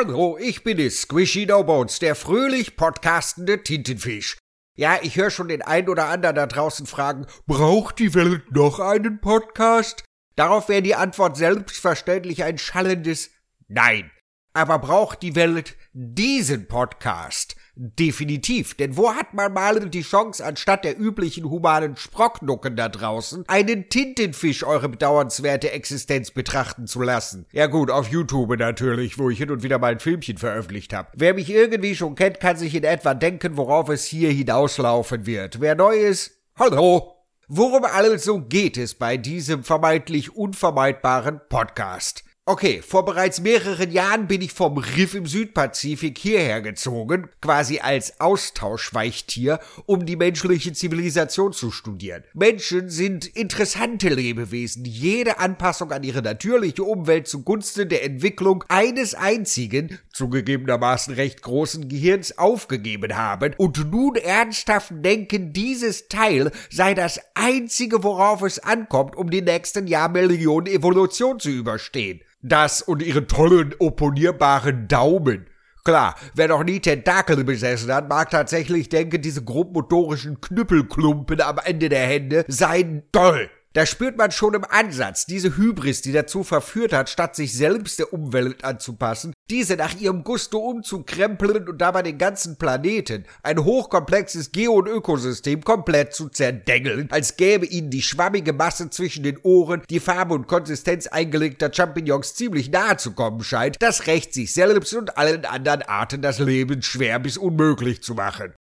Hallo, ich bin es, Squishy No Bones, der fröhlich podcastende Tintenfisch. Ja, ich höre schon den einen oder anderen da draußen fragen, braucht die Welt noch einen Podcast? Darauf wäre die Antwort selbstverständlich ein schallendes Nein. Aber braucht die Welt diesen Podcast? Definitiv, denn wo hat man mal die Chance, anstatt der üblichen humanen Sprocknucken da draußen, einen Tintenfisch eure bedauernswerte Existenz betrachten zu lassen? Ja gut, auf YouTube natürlich, wo ich hin und wieder mal ein Filmchen veröffentlicht habe. Wer mich irgendwie schon kennt, kann sich in etwa denken, worauf es hier hinauslaufen wird. Wer neu ist, hallo! Worum also geht es bei diesem vermeintlich unvermeidbaren Podcast? Okay, vor bereits mehreren Jahren bin ich vom Riff im Südpazifik hierher gezogen, quasi als Austauschweichtier, um die menschliche Zivilisation zu studieren. Menschen sind interessante Lebewesen, jede Anpassung an ihre natürliche Umwelt zugunsten der Entwicklung eines einzigen, zugegebenermaßen recht großen Gehirns aufgegeben haben und nun ernsthaft denken, dieses Teil sei das einzige, worauf es ankommt, um die nächsten Jahrmillionen Evolution zu überstehen. Das und ihre tollen opponierbaren Daumen. Klar, wer noch nie Tentakel besessen hat, mag tatsächlich denken, diese grobmotorischen Knüppelklumpen am Ende der Hände seien toll. Da spürt man schon im Ansatz diese Hybris, die dazu verführt hat, statt sich selbst der Umwelt anzupassen, diese nach ihrem Gusto umzukrempeln und dabei den ganzen Planeten, ein hochkomplexes Geo- und Ökosystem, komplett zu zerdengeln, als gäbe ihnen die schwammige Masse zwischen den Ohren, die Farbe und Konsistenz eingelegter Champignons ziemlich nahe zu kommen scheint, das Recht sich selbst und allen anderen Arten das Leben schwer bis unmöglich zu machen.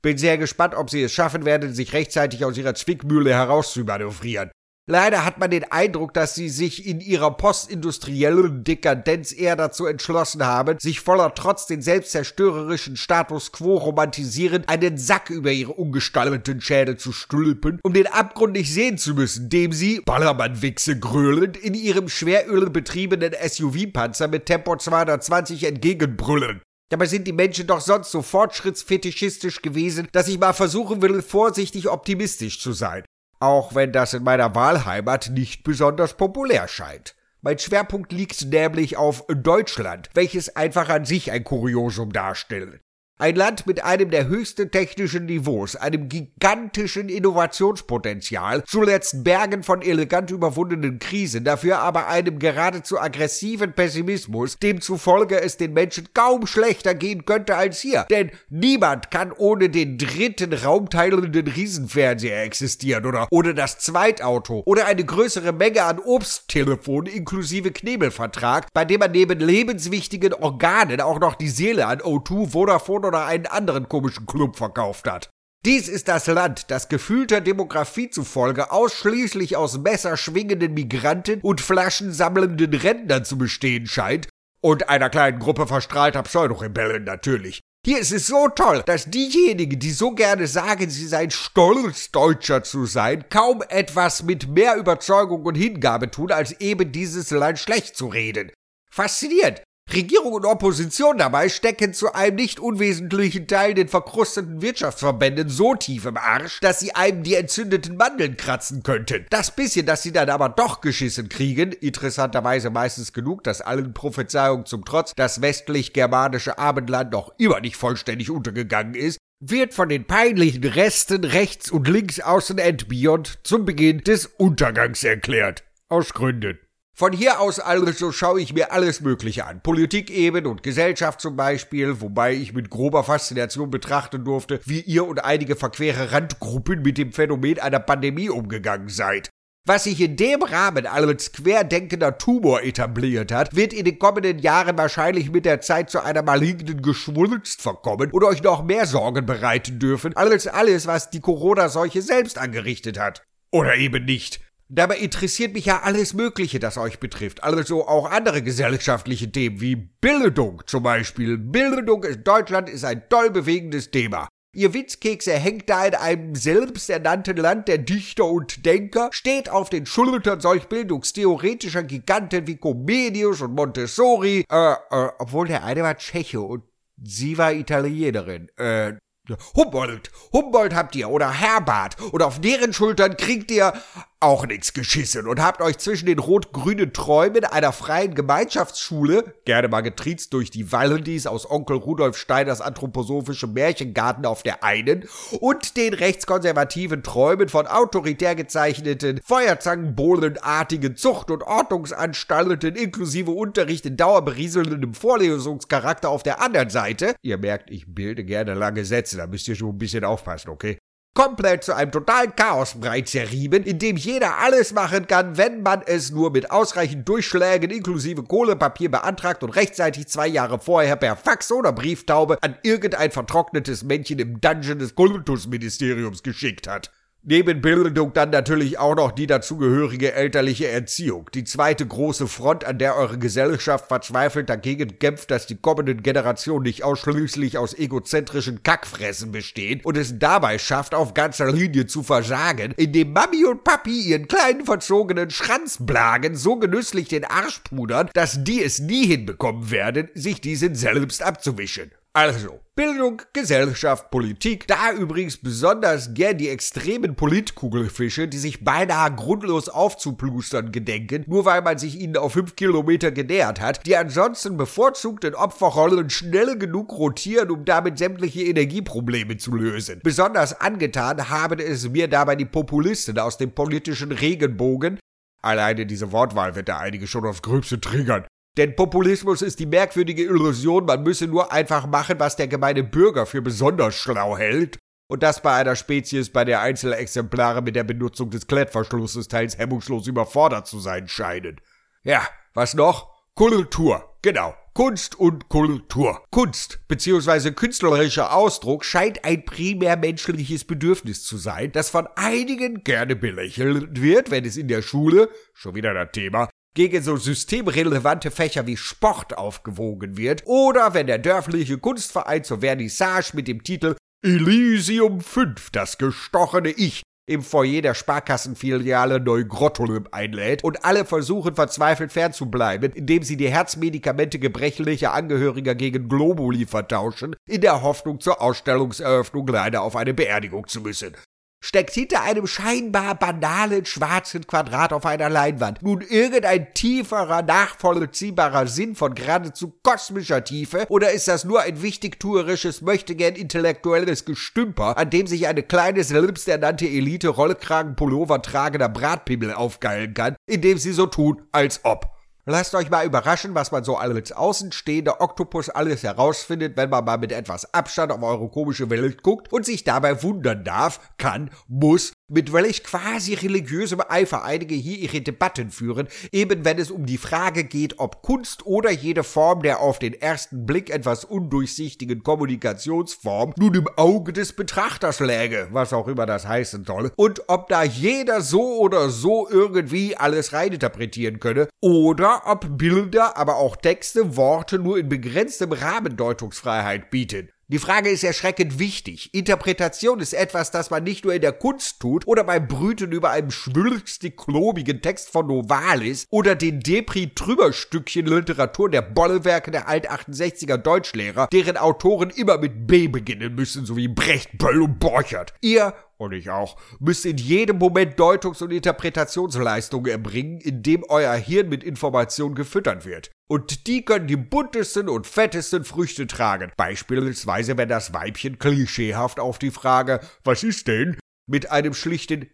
Bin sehr gespannt, ob sie es schaffen werden, sich rechtzeitig aus ihrer Zwickmühle herauszumanövrieren. Leider hat man den Eindruck, dass sie sich in ihrer postindustriellen Dekadenz eher dazu entschlossen haben, sich voller Trotz den selbstzerstörerischen Status quo romantisierend einen Sack über ihre ungestalteten Schädel zu stülpen, um den Abgrund nicht sehen zu müssen, dem sie, Ballermannwichse gröhlend, in ihrem schwerölbetriebenen SUV-Panzer mit Tempo 220 entgegenbrüllen. Dabei sind die Menschen doch sonst so fortschrittsfetischistisch gewesen, dass ich mal versuchen will, vorsichtig optimistisch zu sein auch wenn das in meiner Wahlheimat nicht besonders populär scheint. Mein Schwerpunkt liegt nämlich auf Deutschland, welches einfach an sich ein Kuriosum darstellt. Ein Land mit einem der höchsten technischen Niveaus, einem gigantischen Innovationspotenzial, zuletzt Bergen von elegant überwundenen Krisen, dafür aber einem geradezu aggressiven Pessimismus, demzufolge es den Menschen kaum schlechter gehen könnte als hier. Denn niemand kann ohne den dritten raumteilenden Riesenfernseher existieren oder ohne das Zweitauto oder eine größere Menge an Obsttelefonen inklusive Knebelvertrag, bei dem man neben lebenswichtigen Organen auch noch die Seele an O2, Vodafone oder einen anderen komischen Club verkauft hat. Dies ist das Land, das gefühlter Demografie zufolge ausschließlich aus messerschwingenden Migranten und flaschensammelnden Rentnern zu bestehen scheint und einer kleinen Gruppe verstrahlter Pseudorebellen natürlich. Hier ist es so toll, dass diejenigen, die so gerne sagen, sie seien stolz, Deutscher zu sein, kaum etwas mit mehr Überzeugung und Hingabe tun, als eben dieses Land schlecht zu reden. Faszinierend. Regierung und Opposition dabei stecken zu einem nicht unwesentlichen Teil den verkrusteten Wirtschaftsverbänden so tief im Arsch, dass sie einem die entzündeten Mandeln kratzen könnten. Das bisschen, das sie dann aber doch geschissen kriegen, interessanterweise meistens genug, dass allen Prophezeiungen zum Trotz das westlich-germanische Abendland noch immer nicht vollständig untergegangen ist, wird von den peinlichen Resten rechts und links außen and beyond zum Beginn des Untergangs erklärt. Aus Gründen. Von hier aus also schaue ich mir alles Mögliche an. Politik eben und Gesellschaft zum Beispiel, wobei ich mit grober Faszination betrachten durfte, wie ihr und einige verquere Randgruppen mit dem Phänomen einer Pandemie umgegangen seid. Was sich in dem Rahmen als querdenkender Tumor etabliert hat, wird in den kommenden Jahren wahrscheinlich mit der Zeit zu einer malignen Geschwulst verkommen und euch noch mehr Sorgen bereiten dürfen, als alles, was die Corona-Seuche selbst angerichtet hat. Oder eben nicht. Dabei interessiert mich ja alles Mögliche, das euch betrifft. Also auch andere gesellschaftliche Themen wie Bildung zum Beispiel. Bildung in Deutschland ist ein toll bewegendes Thema. Ihr Witzkekse hängt da in einem selbsternannten Land der Dichter und Denker, steht auf den Schultern solch bildungstheoretischer Giganten wie Comenius und Montessori, äh, äh, obwohl der eine war Tscheche und sie war Italienerin, äh, Humboldt, Humboldt habt ihr oder Herbert und auf deren Schultern kriegt ihr auch nix geschissen und habt euch zwischen den rot-grünen Träumen einer freien Gemeinschaftsschule, gerne mal getriezt durch die Wallendies aus Onkel Rudolf Steiners anthroposophischem Märchengarten auf der einen und den rechtskonservativen Träumen von autoritär gezeichneten, Feuerzangenbohlenartigen Zucht- und Ordnungsanstalten inklusive Unterricht in dauerberieselndem Vorlesungscharakter auf der anderen Seite, ihr merkt, ich bilde gerne lange Sätze, da müsst ihr schon ein bisschen aufpassen, okay? Komplett zu einem totalen Chaosbrei zerrieben, in dem jeder alles machen kann, wenn man es nur mit ausreichend Durchschlägen inklusive Kohlepapier beantragt und rechtzeitig zwei Jahre vorher per Fax oder Brieftaube an irgendein vertrocknetes Männchen im Dungeon des Kultusministeriums geschickt hat. Neben Bildung dann natürlich auch noch die dazugehörige elterliche Erziehung. Die zweite große Front, an der eure Gesellschaft verzweifelt dagegen kämpft, dass die kommenden Generationen nicht ausschließlich aus egozentrischen Kackfressen bestehen und es dabei schafft, auf ganzer Linie zu versagen, indem Mami und Papi ihren kleinen verzogenen Schranzblagen so genüsslich den Arsch pudern, dass die es nie hinbekommen werden, sich diesen selbst abzuwischen. Also, Bildung, Gesellschaft, Politik, da übrigens besonders gern die extremen Politkugelfische, die sich beinahe grundlos aufzuplustern gedenken, nur weil man sich ihnen auf fünf Kilometer genähert hat, die ansonsten bevorzugt in Opferrollen schnell genug rotieren, um damit sämtliche Energieprobleme zu lösen. Besonders angetan haben es mir dabei die Populisten aus dem politischen Regenbogen, Alleine diese Wortwahl wird da einige schon aufs Gröbste triggern. Denn Populismus ist die merkwürdige Illusion, man müsse nur einfach machen, was der gemeine Bürger für besonders schlau hält. Und das bei einer Spezies, bei der einzelne Exemplare mit der Benutzung des Klettverschlusses teils hemmungslos überfordert zu sein scheinen. Ja, was noch? Kultur, genau. Kunst und Kultur. Kunst bzw. künstlerischer Ausdruck scheint ein primär menschliches Bedürfnis zu sein, das von einigen gerne belächelt wird, wenn es in der Schule, schon wieder das Thema, gegen so systemrelevante Fächer wie Sport aufgewogen wird oder wenn der dörfliche Kunstverein zur Vernissage mit dem Titel Elysium 5, das gestochene Ich, im Foyer der Sparkassenfiliale Neugrottulum einlädt und alle versuchen verzweifelt fernzubleiben, indem sie die Herzmedikamente gebrechlicher Angehöriger gegen Globuli vertauschen, in der Hoffnung zur Ausstellungseröffnung leider auf eine Beerdigung zu müssen steckt hinter einem scheinbar banalen schwarzen Quadrat auf einer Leinwand nun irgendein tieferer, nachvollziehbarer Sinn von geradezu kosmischer Tiefe oder ist das nur ein wichtigtuerisches, möchtegern intellektuelles Gestümper, an dem sich eine kleine, selbsternannte Elite Rollkragenpullover tragender Bratpimmel aufgeilen kann, indem sie so tun, als ob. Lasst euch mal überraschen, was man so als außenstehender Oktopus alles herausfindet, wenn man mal mit etwas Abstand auf eure komische Welt guckt und sich dabei wundern darf, kann, muss mit welch quasi religiösem Eifer einige hier ihre Debatten führen, eben wenn es um die Frage geht, ob Kunst oder jede Form der auf den ersten Blick etwas undurchsichtigen Kommunikationsform nun im Auge des Betrachters läge, was auch immer das heißen soll, und ob da jeder so oder so irgendwie alles reininterpretieren könne, oder ob Bilder, aber auch Texte, Worte nur in begrenztem Rahmen Deutungsfreiheit bieten. Die Frage ist erschreckend wichtig. Interpretation ist etwas, das man nicht nur in der Kunst tut oder beim Brüten über einem schwülstig klobigen Text von Novalis oder den Depri-Trümmerstückchen Literatur der Bollwerke der Alt-68er Deutschlehrer, deren Autoren immer mit B beginnen müssen, so wie Brecht, Böll und Borchert. Ihr und ich auch, müsst in jedem Moment Deutungs- und Interpretationsleistungen erbringen, indem euer Hirn mit Informationen gefüttert wird. Und die können die buntesten und fettesten Früchte tragen. Beispielsweise, wenn das Weibchen klischeehaft auf die Frage, was ist denn, mit einem schlichten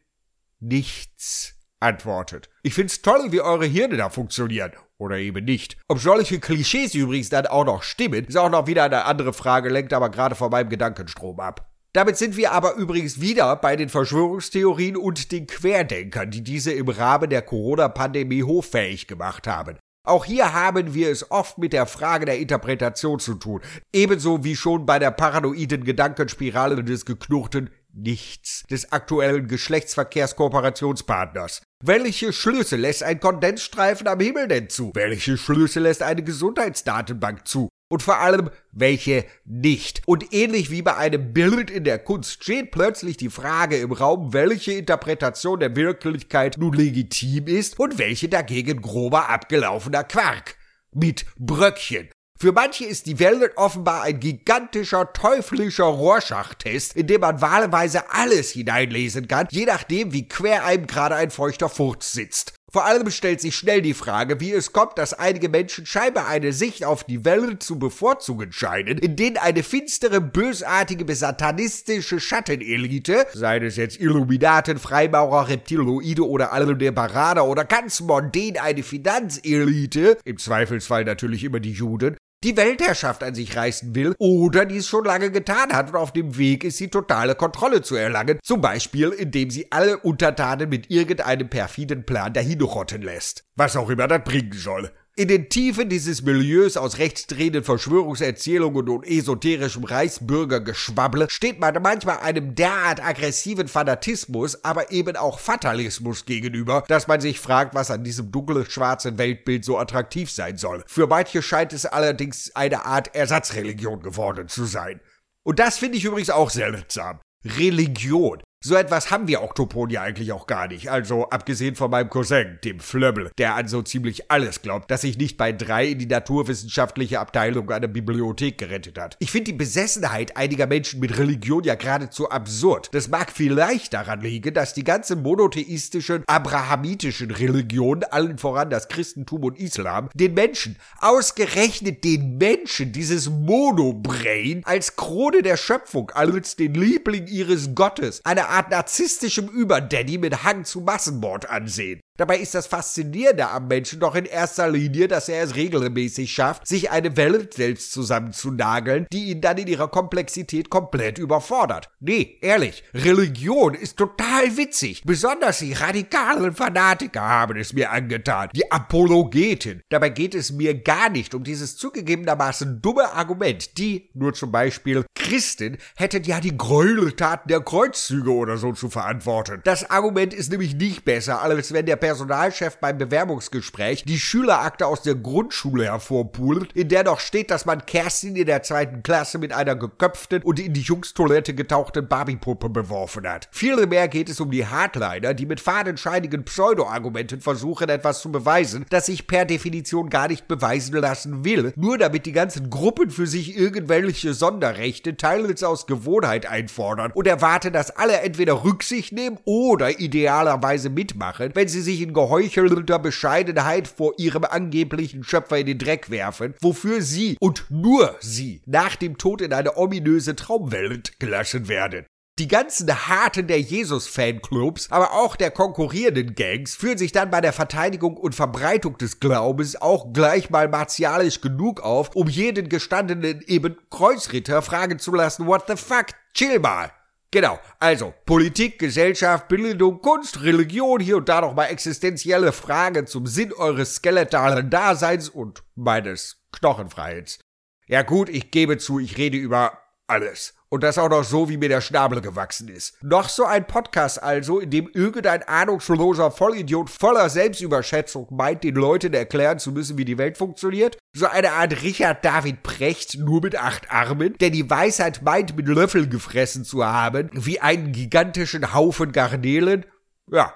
Nichts antwortet. Ich find's toll, wie eure Hirne da funktionieren. Oder eben nicht. Ob solche Klischees übrigens dann auch noch stimmen, ist auch noch wieder eine andere Frage, lenkt aber gerade von meinem Gedankenstrom ab. Damit sind wir aber übrigens wieder bei den Verschwörungstheorien und den Querdenkern, die diese im Rahmen der Corona-Pandemie hoffähig gemacht haben. Auch hier haben wir es oft mit der Frage der Interpretation zu tun, ebenso wie schon bei der paranoiden Gedankenspirale des geknurrten Nichts des aktuellen Geschlechtsverkehrskooperationspartners. Welche Schlüsse lässt ein Kondensstreifen am Himmel denn zu? Welche Schlüsse lässt eine Gesundheitsdatenbank zu? Und vor allem welche nicht. Und ähnlich wie bei einem Bild in der Kunst steht plötzlich die Frage im Raum, welche Interpretation der Wirklichkeit nun legitim ist und welche dagegen grober abgelaufener Quark. Mit Bröckchen. Für manche ist die Welt offenbar ein gigantischer, teuflischer Rohrschachttest, in dem man wahlweise alles hineinlesen kann, je nachdem, wie quer einem gerade ein feuchter Furz sitzt. Vor allem stellt sich schnell die Frage, wie es kommt, dass einige Menschen scheinbar eine Sicht auf die Welt zu bevorzugen scheinen, in denen eine finstere, bösartige bis satanistische Schattenelite, sei es jetzt Illuminaten, Freimaurer, Reptiloide oder alle der Parade oder ganz mondän eine Finanzelite, im Zweifelsfall natürlich immer die Juden, die Weltherrschaft an sich reißen will oder dies schon lange getan hat und auf dem Weg ist, die totale Kontrolle zu erlangen, zum Beispiel indem sie alle Untertanen mit irgendeinem perfiden Plan dahinrotten lässt. Was auch immer das bringen soll. In den Tiefen dieses Milieus aus rechtsdrehenden Verschwörungserzählungen und esoterischem Reichsbürgergeschwabble steht man manchmal einem derart aggressiven Fanatismus, aber eben auch Fatalismus gegenüber, dass man sich fragt, was an diesem dunkel-schwarzen Weltbild so attraktiv sein soll. Für manche scheint es allerdings eine Art Ersatzreligion geworden zu sein. Und das finde ich übrigens auch seltsam. Religion. So etwas haben wir Oktopon ja eigentlich auch gar nicht. Also abgesehen von meinem Cousin, dem Flöbbel, der an so ziemlich alles glaubt, dass sich nicht bei drei in die naturwissenschaftliche Abteilung einer Bibliothek gerettet hat. Ich finde die Besessenheit einiger Menschen mit Religion ja geradezu absurd. Das mag vielleicht daran liegen, dass die ganze monotheistischen, abrahamitischen Religionen, allen voran das Christentum und Islam, den Menschen, ausgerechnet den Menschen, dieses Monobrain, als Krone der Schöpfung, als den Liebling ihres Gottes, eine Art narzisstischem Überdaddy mit Hang zu Massenmord ansehen. Dabei ist das Faszinierende am Menschen doch in erster Linie, dass er es regelmäßig schafft, sich eine Welt selbst zusammenzunageln, die ihn dann in ihrer Komplexität komplett überfordert. Nee, ehrlich, Religion ist total witzig. Besonders die radikalen Fanatiker haben es mir angetan. Die Apologeten. Dabei geht es mir gar nicht um dieses zugegebenermaßen dumme Argument. Die, nur zum Beispiel Christen, hätten ja die Gräueltaten der Kreuzzüge oder so zu verantworten. Das Argument ist nämlich nicht besser, als wenn der Personalchef beim Bewerbungsgespräch die Schülerakte aus der Grundschule hervorpult, in der noch steht, dass man Kerstin in der zweiten Klasse mit einer geköpften und in die Jungstoilette getauchten Barbiepuppe beworfen hat. Vielmehr geht es um die Hardliner, die mit fadenscheinigen Pseudo-Argumenten versuchen, etwas zu beweisen, das sich per Definition gar nicht beweisen lassen will, nur damit die ganzen Gruppen für sich irgendwelche Sonderrechte teils aus Gewohnheit einfordern und erwarten, dass alle entweder Rücksicht nehmen oder idealerweise mitmachen, wenn sie sich in geheuchelter Bescheidenheit vor ihrem angeblichen Schöpfer in den Dreck werfen, wofür sie und nur sie nach dem Tod in eine ominöse Traumwelt gelassen werden. Die ganzen Harten der Jesus-Fanclubs, aber auch der konkurrierenden Gangs führen sich dann bei der Verteidigung und Verbreitung des Glaubens auch gleich mal martialisch genug auf, um jeden gestandenen eben Kreuzritter fragen zu lassen, what the fuck, chill mal. Genau, also Politik, Gesellschaft, Bildung, Kunst, Religion, hier und da noch mal existenzielle Fragen zum Sinn eures skeletalen Daseins und meines Knochenfreits. Ja gut, ich gebe zu, ich rede über alles. Und das auch noch so, wie mir der Schnabel gewachsen ist. Noch so ein Podcast also, in dem irgendein ahnungsloser Vollidiot voller Selbstüberschätzung meint, den Leuten erklären zu müssen, wie die Welt funktioniert. So eine Art Richard David Precht, nur mit acht Armen, der die Weisheit meint, mit Löffeln gefressen zu haben, wie einen gigantischen Haufen Garnelen. Ja,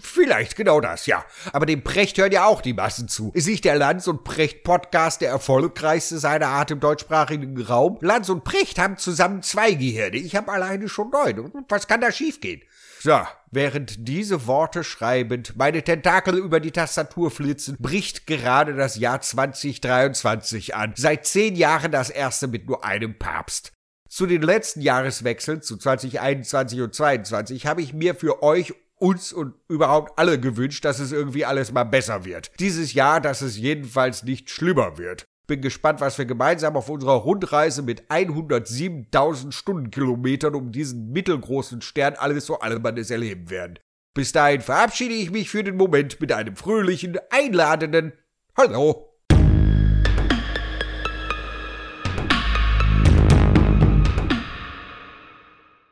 Vielleicht genau das, ja. Aber dem Precht hören ja auch die Massen zu. Ist nicht der Lanz und Precht Podcast der erfolgreichste seiner Art im deutschsprachigen Raum? Lanz und Precht haben zusammen zwei Gehirne. Ich habe alleine schon neun. Was kann da schiefgehen? So, während diese Worte schreibend meine Tentakel über die Tastatur flitzen, bricht gerade das Jahr 2023 an. Seit zehn Jahren das erste mit nur einem Papst. Zu den letzten Jahreswechseln, zu 2021 und 2022, habe ich mir für euch uns und überhaupt alle gewünscht, dass es irgendwie alles mal besser wird. Dieses Jahr, dass es jedenfalls nicht schlimmer wird. Bin gespannt, was wir gemeinsam auf unserer Rundreise mit 107.000 Stundenkilometern um diesen mittelgroßen Stern alles so Albernes erleben werden. Bis dahin verabschiede ich mich für den Moment mit einem fröhlichen, einladenden Hallo.